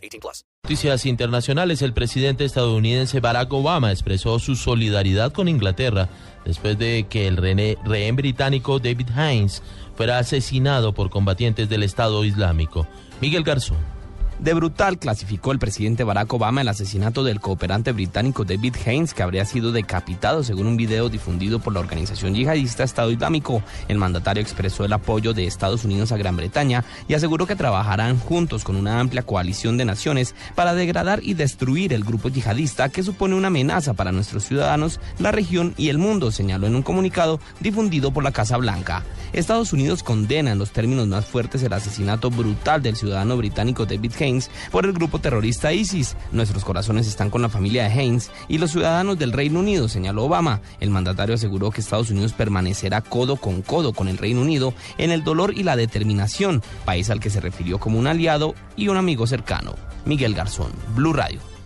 18 plus. Noticias internacionales. El presidente estadounidense Barack Obama expresó su solidaridad con Inglaterra después de que el rehén británico David Hines fuera asesinado por combatientes del Estado Islámico. Miguel Garzón. De brutal clasificó el presidente Barack Obama el asesinato del cooperante británico David Haynes, que habría sido decapitado según un video difundido por la organización yihadista Estado Islámico. El mandatario expresó el apoyo de Estados Unidos a Gran Bretaña y aseguró que trabajarán juntos con una amplia coalición de naciones para degradar y destruir el grupo yihadista que supone una amenaza para nuestros ciudadanos, la región y el mundo, señaló en un comunicado difundido por la Casa Blanca. Estados Unidos condena en los términos más fuertes el asesinato brutal del ciudadano británico David Haynes por el grupo terrorista ISIS. Nuestros corazones están con la familia de Haynes y los ciudadanos del Reino Unido, señaló Obama. El mandatario aseguró que Estados Unidos permanecerá codo con codo con el Reino Unido en el dolor y la determinación, país al que se refirió como un aliado y un amigo cercano. Miguel Garzón, Blue Radio.